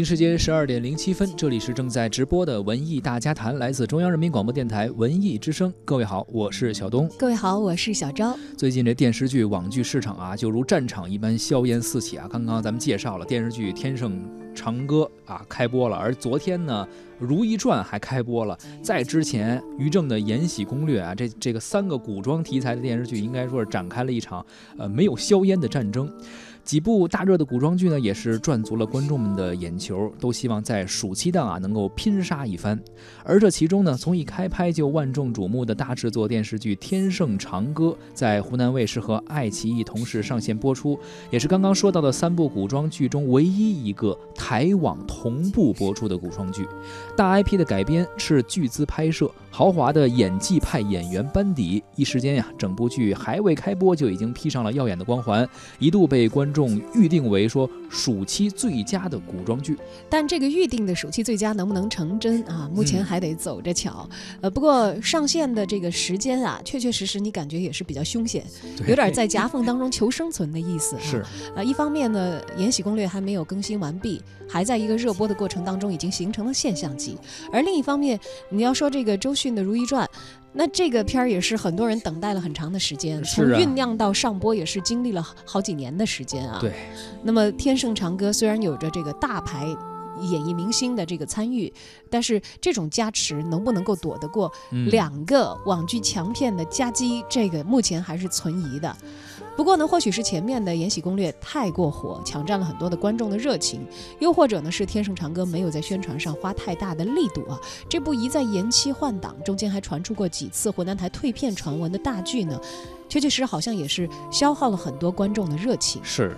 京时间十二点零七分，这里是正在直播的文艺大家谈，来自中央人民广播电台文艺之声。各位好，我是小东。各位好，我是小昭。最近这电视剧、网剧市场啊，就如战场一般硝烟四起啊。刚刚咱们介绍了电视剧《天盛长歌》啊开播了，而昨天呢，《如懿传》还开播了。在之前，于正的《延禧攻略》啊，这这个三个古装题材的电视剧，应该说是展开了一场呃没有硝烟的战争。几部大热的古装剧呢，也是赚足了观众们的眼球，都希望在暑期档啊能够拼杀一番。而这其中呢，从一开拍就万众瞩目的大制作电视剧《天盛长歌》，在湖南卫视和爱奇艺同时上线播出，也是刚刚说到的三部古装剧中唯一一个台网同步播出的古装剧。大 IP 的改编是巨资拍摄，豪华的演技派演员班底，一时间呀，整部剧还未开播就已经披上了耀眼的光环，一度被观众预定为说暑期最佳的古装剧。但这个预定的暑期最佳能不能成真啊？目前还得走着瞧。呃，不过上线的这个时间啊，确确实实你感觉也是比较凶险，有点在夹缝当中求生存的意思、啊。是，呃，一方面呢，《延禧攻略》还没有更新完毕，还在一个热播的过程当中，已经形成了现象级；而另一方面，你要说这个周迅的《如懿传》。那这个片儿也是很多人等待了很长的时间，从酝酿到上播也是经历了好几年的时间啊。对。那么《天盛长歌》虽然有着这个大牌演艺明星的这个参与，但是这种加持能不能够躲得过嗯两个网剧强片的夹击，这个目前还是存疑的。不过呢，或许是前面的《延禧攻略》太过火，抢占了很多的观众的热情，又或者呢是《天盛长歌》没有在宣传上花太大的力度啊。这部一再延期换档，中间还传出过几次湖南台退片传闻的大剧呢，确确实实好像也是消耗了很多观众的热情。是，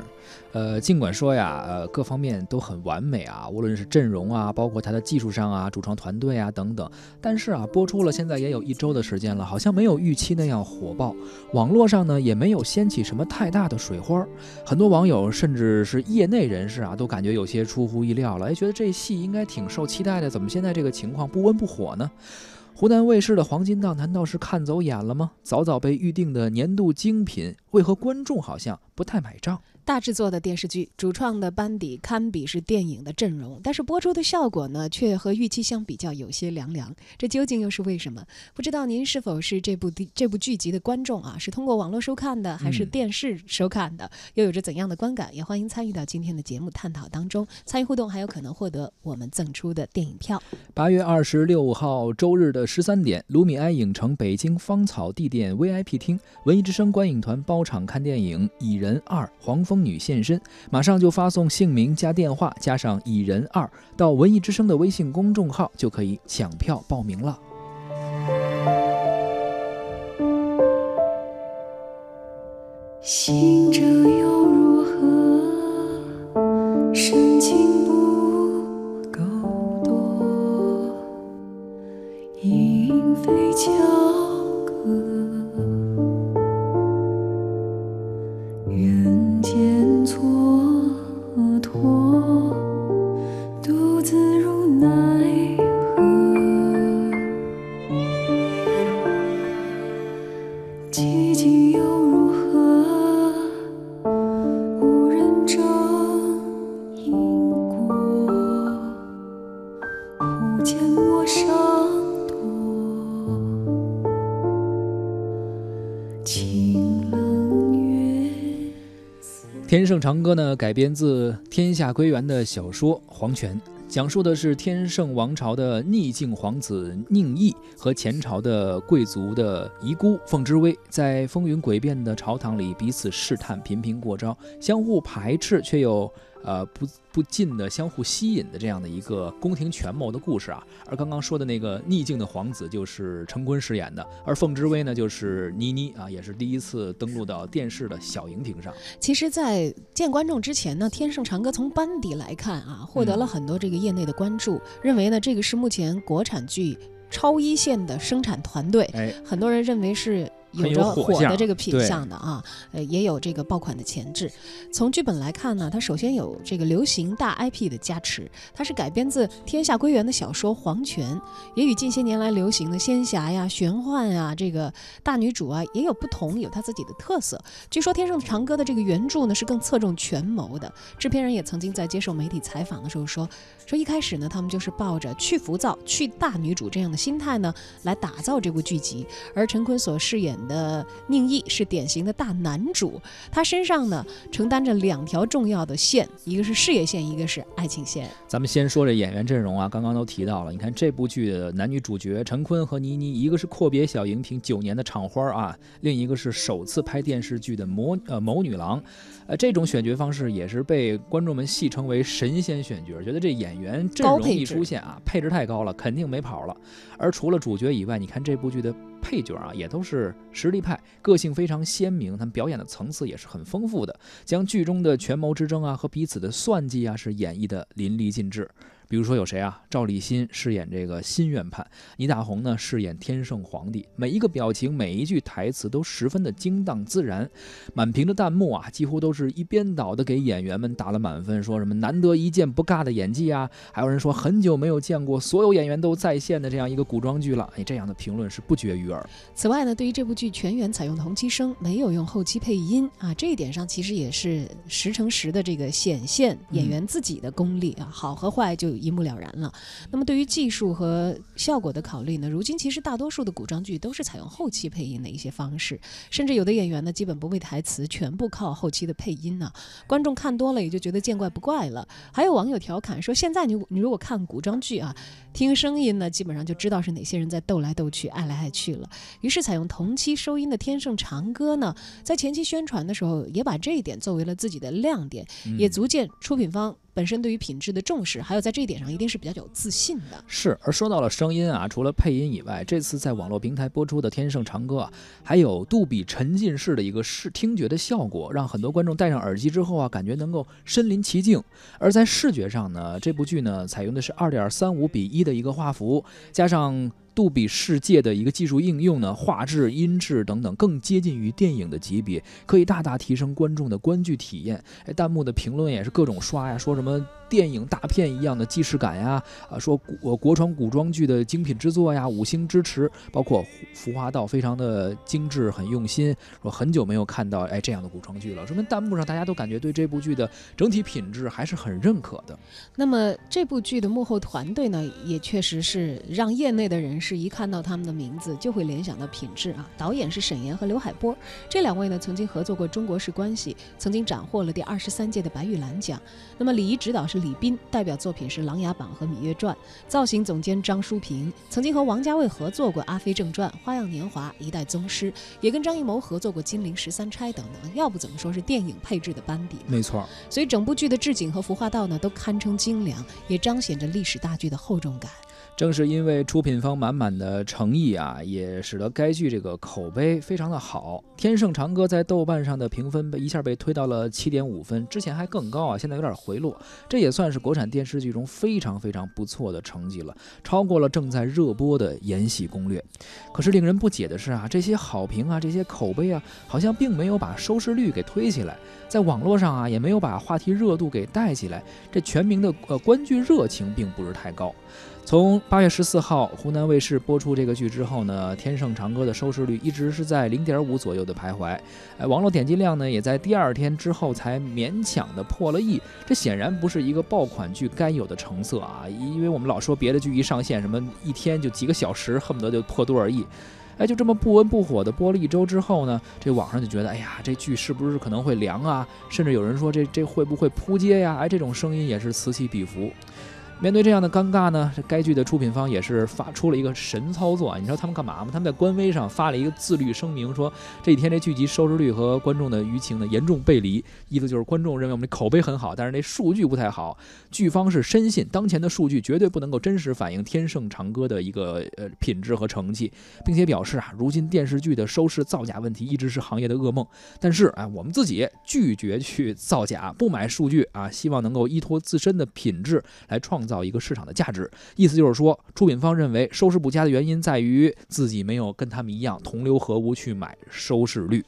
呃，尽管说呀，呃，各方面都很完美啊，无论是阵容啊，包括它的技术上啊、主创团队啊等等，但是啊，播出了现在也有一周的时间了，好像没有预期那样火爆，网络上呢也没有掀起什么太大的水花儿，很多网友甚至是业内人士啊，都感觉有些出乎意料了，哎，觉得这戏应该挺受期待的，怎么现在这个情况不温不火呢？湖南卫视的黄金档难道是看走眼了吗？早早被预定的年度精品，为何观众好像不太买账？大制作的电视剧，主创的班底堪比是电影的阵容，但是播出的效果呢，却和预期相比较有些凉凉。这究竟又是为什么？不知道您是否是这部地这部剧集的观众啊？是通过网络收看的，还是嗯电视收看的？又有着怎样的观感？也欢迎参与到今天的节目探讨当中，参与互动还有可能获得我们赠出的电影票。八月二十六号周日的十三点，卢米埃影城北京芳草地店 VIP 厅，文艺之声观影团包场看电影《蚁人二》，黄风女现身，马上就发送姓名加电话加上“蚁人二”到文艺之声的微信公众号，就可以抢票报名了。天盛长歌》呢，改编自天下归元的小说《黄权》，讲述的是天盛王朝的逆境皇子宁毅和前朝的贵族的遗孤凤之薇，在风云诡变的朝堂里彼此试探，频频过招，相互排斥却又呃不不尽的相互吸引的这样的一个宫廷权谋的故事啊。而刚刚说的那个逆境的皇子就是陈坤饰演的，而凤之薇呢就是倪妮啊，也是第一次登陆到电视的小荧屏上。其实，在见观众之前呢，《天盛长歌》从班底来看啊，获得了很多这个业内的关注，认为呢这个是目前国产剧超一线的生产团队。哎，很多人认为是有着火火的这个品相的啊，呃，也有这个爆款的潜质。从剧本来看呢，它首先有这个流行大 IP 的加持，它是改编自天下归元的小说《黄泉》，也与近些年来流行的仙侠呀、玄幻啊、这个大女主啊也有不同，有它自己的特色。据说《天盛长歌》的这个原著呢是更侧重权谋的，制片人也曾经在接受媒体采访的时候说，说一开始呢，他们就是抱着去浮躁、去大女主这样的心态呢来打造这部剧集，而陈坤所饰演的宁毅是典型的大男主，他身上呢承担着两条重要的线，一个是事业线，一个是爱情线。咱们先说这演员阵容啊，刚刚都提到了。你看这部剧的男女主角陈坤和倪妮，一个是阔别小荧屏九年的厂花啊，另一个是首次拍电视剧的魔呃谋女郎。呃，这种选角方式也是被观众们戏称为神仙选角，觉得这演员阵容一出现啊，配置太高了，肯定没跑了。而除了主角以外，你看这部剧的配角啊，也都是实力派，个性非常鲜明，他们表演的层次也是很丰富的，将剧中的权谋之争啊和彼此的算计啊是演绎的淋漓尽致。比如说有谁啊？赵立新饰演这个新院判，倪大红呢饰演天圣皇帝，每一个表情、每一句台词都十分的精当自然。满屏的弹幕啊，几乎都是一边倒的给演员们打了满分，说什么难得一见不尬的演技啊，还有人说很久没有见过所有演员都在线的这样一个古装剧了。哎，这样的评论是不绝于耳。此外呢，对于这部剧全员采用同期声，没有用后期配音啊，这一点上其实也是十成十的这个显现演员自己的功力啊，好和坏就一目了然了。那么对于技术和效果的考虑呢，如今其实大多数的古装剧都是采用后期配音的一些方式，甚至有的演员呢基本不背台词，全部靠后期的配音呢、观众看多了也就觉得见怪不怪了。还有网友调侃说，现在你你如果看古装剧啊，听声音呢，基本上就知道是哪些人在斗来斗去、爱来爱去了。于是采用同期收音的《天盛长歌》呢，在前期宣传的时候，也把这一点作为了自己的亮点，也嗯足见出品方本身对于品质的重视，还有在这一点上一定是比较有自信的。是，而说到了声音啊，除了配音以外，这次在网络平台播出的《天盛长歌》啊，还有杜比沉浸式的一个视听觉的效果，让很多观众戴上耳机之后啊，感觉能够身临其境。而在视觉上呢，这部剧呢采用的是二点三五比一的一个画幅，加上。杜比世界的一个技术应用呢，画质、音质等等更接近于电影的级别，可以大大提升观众的观剧体验。哎，弹幕的评论也是各种刷呀，说什么电影大片一样的既视感呀，啊，说古呃国传古装剧的精品之作呀，五星支持，包括《服化道》非常的精致，很用心。说很久没有看到哎这样的古装剧了，说明弹幕上大家都感觉对这部剧的整体品质还是很认可的。那么这部剧的幕后团队呢，也确实是让业内的人士一看到他们的名字就会联想到品质啊。导演是沈岩和刘海波，这两位呢曾经合作过《中国式关系》，曾经斩获了第二十三届的白玉兰奖。那么礼仪指导是李斌，代表作品是《琅琊榜》和《芈月传》。造型总监张淑平曾经和王家卫合作过《阿飞正传》《花样年华》《一代宗师》，也跟张艺谋合作过《金陵十三钗》等等。要不怎么说是电影配置的班底？没错，所以整部剧的置景和服化道呢，都堪称精良，也彰显着历史大剧的厚重感。正是因为出品方满满的诚意啊，也使得该剧这个口碑非常的好。《天盛长歌》在豆瓣上的评分被一下被推到了七点五分，之前还更高啊，现在有点回落。这也算是国产电视剧中非常非常不错的成绩了，超过了正在热播的《延禧攻略》。可是令人不解的是啊，这些好评啊，这些口碑啊，好像并没有把收视率给推起来，在网络上啊，也没有把话题热度给带起来。这全民的呃观剧热情并不是太高。从八月十四号湖南卫视播出这个剧之后呢，《天盛长歌》的收视率一直是在零点五左右的徘徊，呃，网络点击量呢也在第二天之后才勉强的破了亿。这显然不是一个爆款剧该有的成色啊，因为我们老说别的剧一上线，什么一天就几个小时，恨不得就破多少亿。哎，就这么不温不火的播了一周之后呢，这网上就觉得，哎呀，这剧是不是可能会凉啊？甚至有人说这这会不会扑街呀？哎，这种声音也是此起彼伏。面对这样的尴尬呢，这该剧的出品方也是发出了一个神操作啊！你知道他们干嘛吗？他们在官微上发了一个自律声明，说这几天这剧集收视率和观众的舆情呢严重背离，意思就是观众认为我们的口碑很好，但是那数据不太好。剧方是深信当前的数据绝对不能够真实反映《天盛长歌》的一个呃品质和成绩，并且表示啊，如今电视剧的收视造假问题一直是行业的噩梦。但是啊，我们自己拒绝去造假，不买数据啊，希望能够依托自身的品质来创造。到一个市场的价值。意思就是说，出品方认为收视不佳的原因在于自己没有跟他们一样同流合污去买收视率。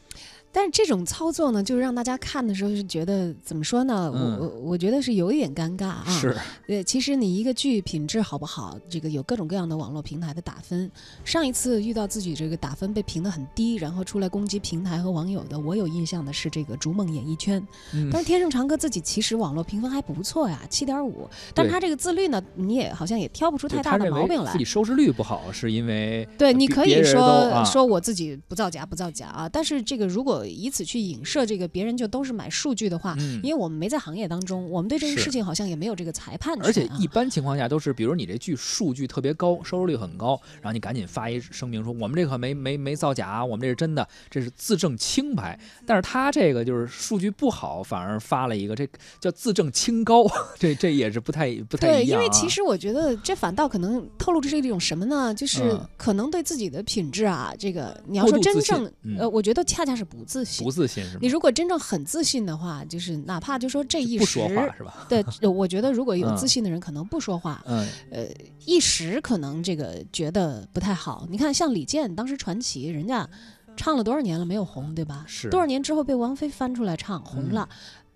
但是这种操作呢，就是让大家看的时候是觉得怎么说呢？嗯我我我觉得是有一点尴尬啊。是，呃，其实你一个剧品质好不好，这个有各种各样的网络平台的打分。上一次遇到自己这个打分被评得很低，然后出来攻击平台和网友的，我有印象的是这个《逐梦演艺圈》。嗯但是天盛长歌自己其实网络评分还不错呀，七点五。但是他这个自律呢，你也好像也挑不出太大的毛病来自己。收视率不好，是因为对，呃你可以说、啊说我自己不造假不造假啊，但是这个如果以此去影射这个别人就都是买数据的话，嗯因为我们没在行业当中，我们对这个事情好像也没有这个裁判权、啊。而且一般情况下都是，比如你这剧数据特别高，收视率很高，然后你赶紧发一声明说我们这可没没没造假，我们这是真的，这是自证清白。但是他这个就是数据不好，反而发了一个这叫自证清高，这这也是不太不太对，一样、啊。因为其实我觉得这反倒可能透露出是一种什么呢？就是嗯可能对自己的品质啊，这个你要说真正，嗯呃，我觉得恰恰是不自信不。自信是吗你？如果真正很自信的话，就是哪怕就说这一时不说话是吧？的，呃我觉得如果有 嗯自信的人可能不说话，嗯，呃，一时可能这个觉得不太好。你看，像李健当时传奇，人家唱了多少年了没有红，对吧？是多少年之后被王菲翻出来唱红嗯了。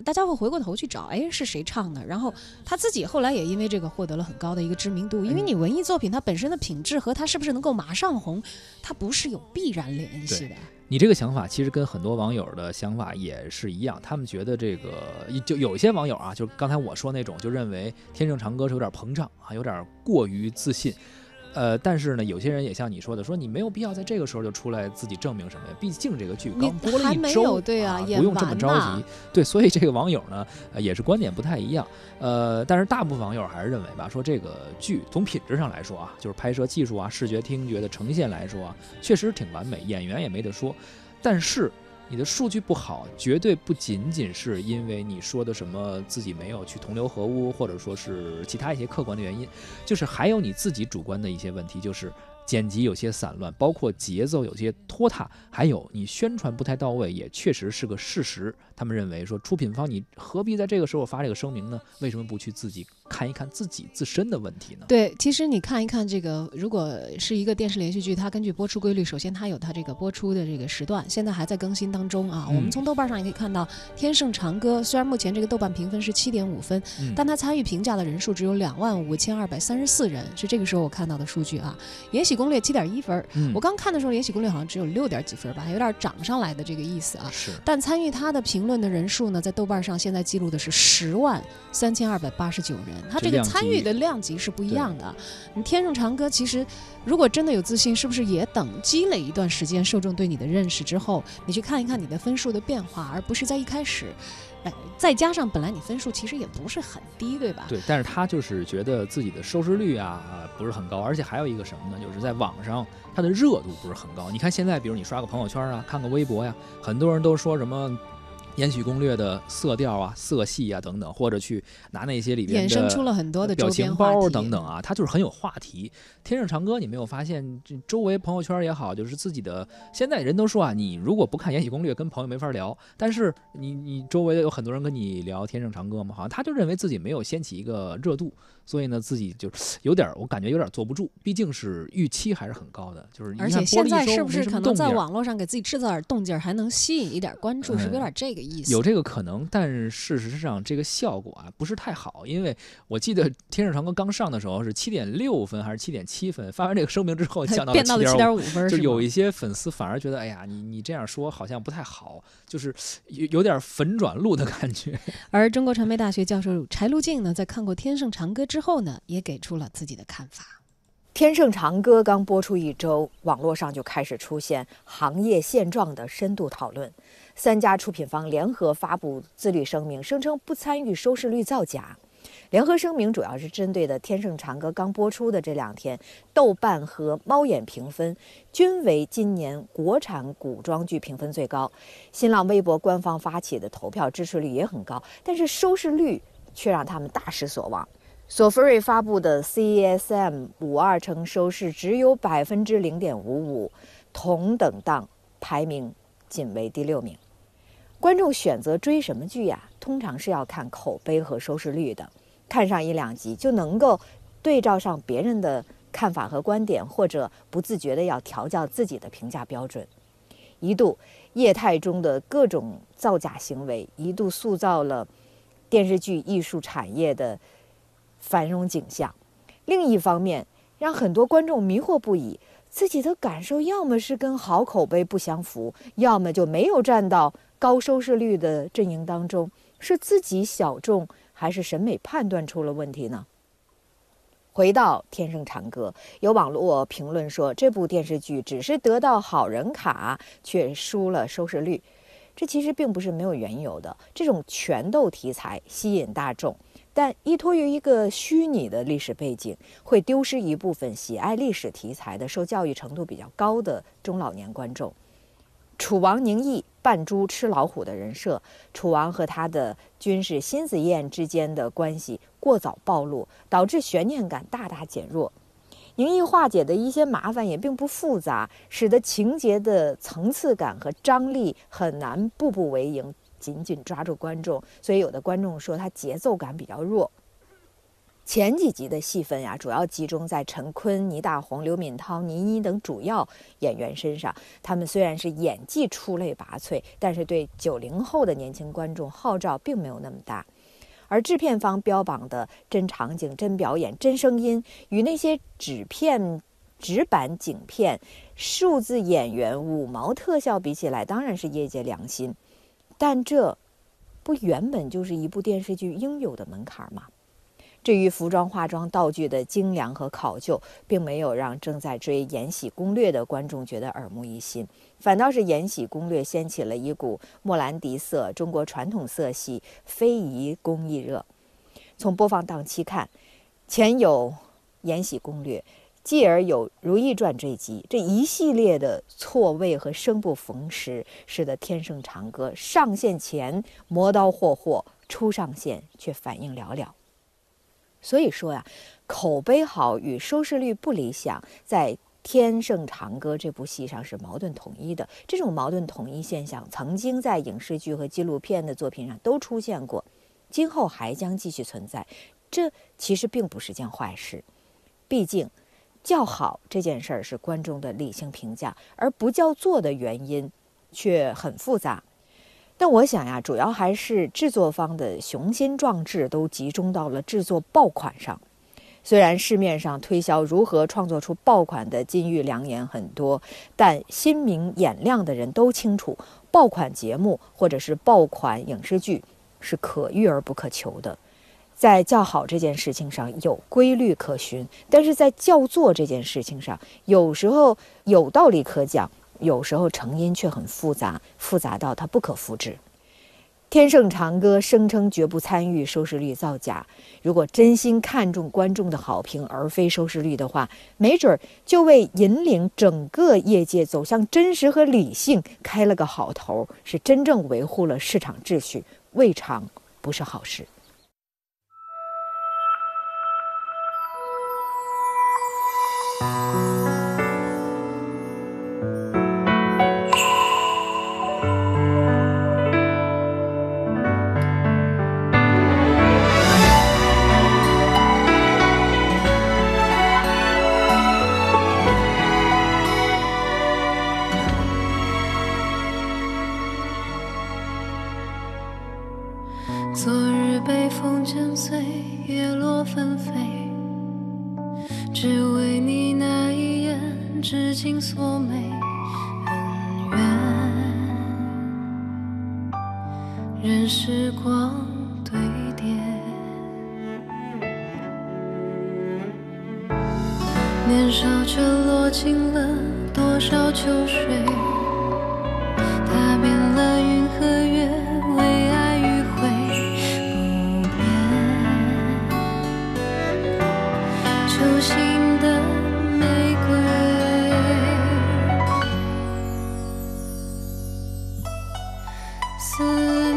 大家会回过头去找，哎，是谁唱的？然后他自己后来也因为这个获得了很高的一个知名度。因为嗯你文艺作品它本身的品质和它是不是能够马上红，它不是有必然联系的。你这个想法其实跟很多网友的想法也是一样，他们觉得这个就有一些网友啊，就刚才我说那种，就认为天盛长歌是有点膨胀啊，有点过于自信。呃，但是呢，有些人也像你说的，说你没有必要在这个时候就出来自己证明什么呀？毕竟这个剧刚播了一周，对啊啊，不用这么着急。对，所以这个网友呢，呃也是观点不太一样。呃，但是大部分网友还是认为吧，说这个剧从品质上来说啊，就是拍摄技术啊、视觉听觉的呈现来说啊，确实挺完美，演员也没得说。但是你的数据不好，绝对不仅仅是因为你说的什么自己没有去同流合污，或者说是其他一些客观的原因，就是还有你自己主观的一些问题，就是剪辑有些散乱，包括节奏有些拖沓，还有你宣传不太到位，也确实是个事实。他们认为说，出品方你何必在这个时候发这个声明呢？为什么不去自己看一看自己自身的问题呢？对，其实你看一看这个，如果是一个电视连续剧，它根据播出规律，首先它有它这个播出的这个时段，现在还在更新当中啊。我们嗯从豆瓣上也可以看到，《天盛长歌》虽然目前这个豆瓣评分是七点五分，嗯但它参与评价的人数只有两万五千二百三十四人，是这个时候我看到的数据啊。《延禧攻略》七点一分，嗯我刚看的时候，《延禧攻略》好像只有六点几分吧，还有点涨上来的这个意思啊。是但参与它的评论的人数呢，在豆瓣上现在记录的是十万三千二百八十九人，它这个参与的量级是不一样的。你《天盛长歌》其实如果真的有自信，是不是也等积累一段时间受众对你的认识之后，你去看一看你的分数的变化，而不是在一开始，哎，再加上本来你分数其实也不是很低，对吧？对，但是他就是觉得自己的收视率啊啊不是很高，而且还有一个什么呢？就是在网上它的热度不是很高。你看现在，比如你刷个朋友圈啊，看个微博呀、很多人都说什么。《延禧攻略》的色调啊、色系啊等等，或者去拿那些里边的衍生出了很多的表情包等等啊，它就是很有话题。天盛长歌，你没有发现这周围朋友圈也好，就是自己的现在人都说啊，你如果不看《延禧攻略》，跟朋友没法聊。但是你你周围有很多人跟你聊天盛长歌嘛，好像他就认为自己没有掀起一个热度，所以呢自己就有点儿，我感觉有点儿坐不住。毕竟是预期还是很高的，就是一而且现在是不是可能在网络上给自己制造点动静儿，还能吸引一点关注？是不是有点这个意思？有这个可能，但是事实上这个效果啊不是太好，因为我记得《天使长歌》刚上的时候是七点六分还是七点七分，发完这个声明之后 降到了七七点五分就有一些粉丝反而觉得，哎呀，你你这样说好像不太好，就是有有点粉转路的感觉。而中国传媒大学教授柴路静呢，在看过《天盛长歌》之后呢，也给出了自己的看法。《天盛长歌》刚播出一周，网络上就开始出现行业现状的深度讨论。三家出品方联合发布自律声明，声称不参与收视率造假。联合声明主要是针对的《天盛长歌》刚播出的这两天，豆瓣和猫眼评分均为今年国产古装剧评分最高。新浪微博官方发起的投票支持率也很高，但是收视率却让他们大失所望。索福瑞发布的 CESM 五二称收视只有百分之零点五五，同等档排名仅为第六名。观众选择追什么剧呀、通常是要看口碑和收视率的。看上一两集，就能够对照上别人的看法和观点，或者不自觉的要调教自己的评价标准。一度，业态中的各种造假行为，一度塑造了电视剧艺术产业的繁荣景象。另一方面，让很多观众迷惑不已，自己的感受要么是跟好口碑不相符，要么就没有站到高收视率的阵营当中。是自己小众，还是审美判断出了问题呢？回到《天生长歌》，有网络评论说，这部电视剧只是得到好人卡，却输了收视率。这其实并不是没有缘由的。这种权斗题材吸引大众，但依托于一个虚拟的历史背景，会丢失一部分喜爱历史题材的、受教育程度比较高的中老年观众。楚王宁毅扮猪吃老虎的人设，楚王和他的军士辛子燕之间的关系过早暴露，导致悬念感大大减弱。宁毅化解的一些麻烦也并不复杂，使得情节的层次感和张力很难步步为营，紧紧抓住观众。所以有的观众说他节奏感比较弱。前几集的戏份呀，主要集中在陈坤、倪大红、刘敏涛、倪妮等主要演员身上。他们虽然是演技出类拔萃，但是对九零后的年轻观众号召并没有那么大。而制片方标榜的真场景、真表演、真声音，与那些纸片、纸板景片、数字演员、五毛特效比起来，当然是业界良心。但这不原本就是一部电视剧应有的门槛吗？至于服装、化妆、道具的精良和考究，并没有让正在追《延禧攻略》的观众觉得耳目一新，反倒是《延禧攻略》掀起了一股莫兰迪色、中国传统色系非遗工艺热。从播放档期看，前有《延禧攻略》，继而有《如懿传》这集，这一系列的错位和生不逢时，使得《天生长歌》上线前磨刀霍霍，初上线却反应寥寥。所以说呀，口碑好与收视率不理想，在《天盛长歌》这部戏上是矛盾统一的。这种矛盾统一现象，曾经在影视剧和纪录片的作品上都出现过，今后还将继续存在。这其实并不是件坏事，毕竟叫好这件事儿是观众的理性评价，而不叫座的原因却很复杂。但我想呀，主要还是制作方的雄心壮志都集中到了制作爆款上。虽然市面上推销如何创作出爆款的金玉良言很多，但心明眼亮的人都清楚，爆款节目或者是爆款影视剧是可遇而不可求的。在叫好这件事情上有规律可循，但是在叫座这件事情上，有时候有道理可讲。有时候成因却很复杂，复杂到它不可复制。天盛长歌声称绝不参与收视率造假，如果真心看重观众的好评而非收视率的话，没准儿就为引领整个业界走向真实和理性开了个好头，是真正维护了市场秩序，未尝不是好事。昨日北风剪碎，叶落纷飞，只为你那一眼，至今锁眉恩怨，任时光堆叠。年少却落尽了多少秋水，思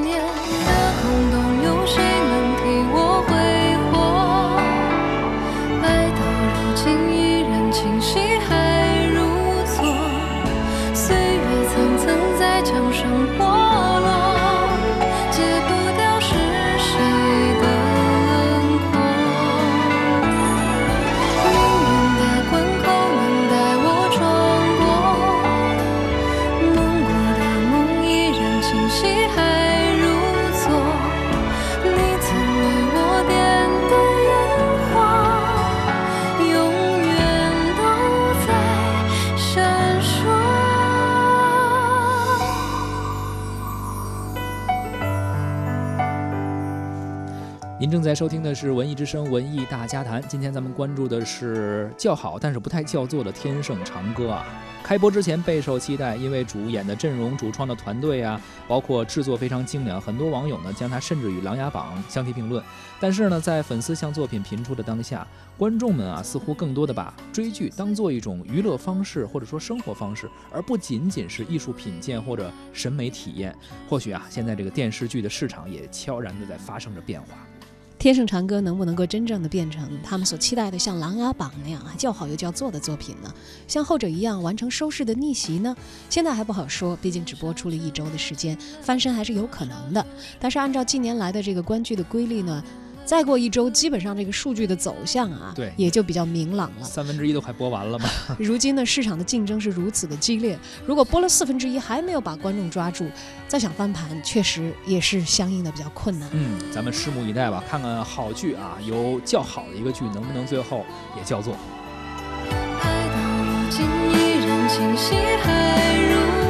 您正在收听的是《文艺之声·文艺大家谈》，今天咱们关注的是叫好但是不太叫座的《天盛长歌》啊。开播之前备受期待，因为主演的阵容、主创的团队啊，包括制作非常精良，很多网友呢将它甚至与《琅琊榜》相提并论。但是呢，在粉丝向作品频出的当下，观众们啊似乎更多的把追剧当做一种娱乐方式或者说生活方式，而不仅仅是艺术品鉴或者审美体验。或许啊，现在这个电视剧的市场也悄然的在发生着变化。天盛长歌能不能够真正的变成他们所期待的像《琅琊榜》那样啊叫好又叫座的作品呢？像后者一样完成收视的逆袭呢？现在还不好说，毕竟只播出了一周的时间，翻身还是有可能的。但是按照近年来的这个观剧的规律呢？再过一周，基本上这个数据的走向啊，对，也就比较明朗了。三分之一都快播完了嘛。如今呢，市场的竞争是如此的激烈，如果播了四分之一还没有把观众抓住，再想翻盘，确实也是相应的比较困难。嗯，咱们拭目以待吧，看看好剧啊，有较好的一个剧能不能最后也叫做。爱到如今依然清晰，还如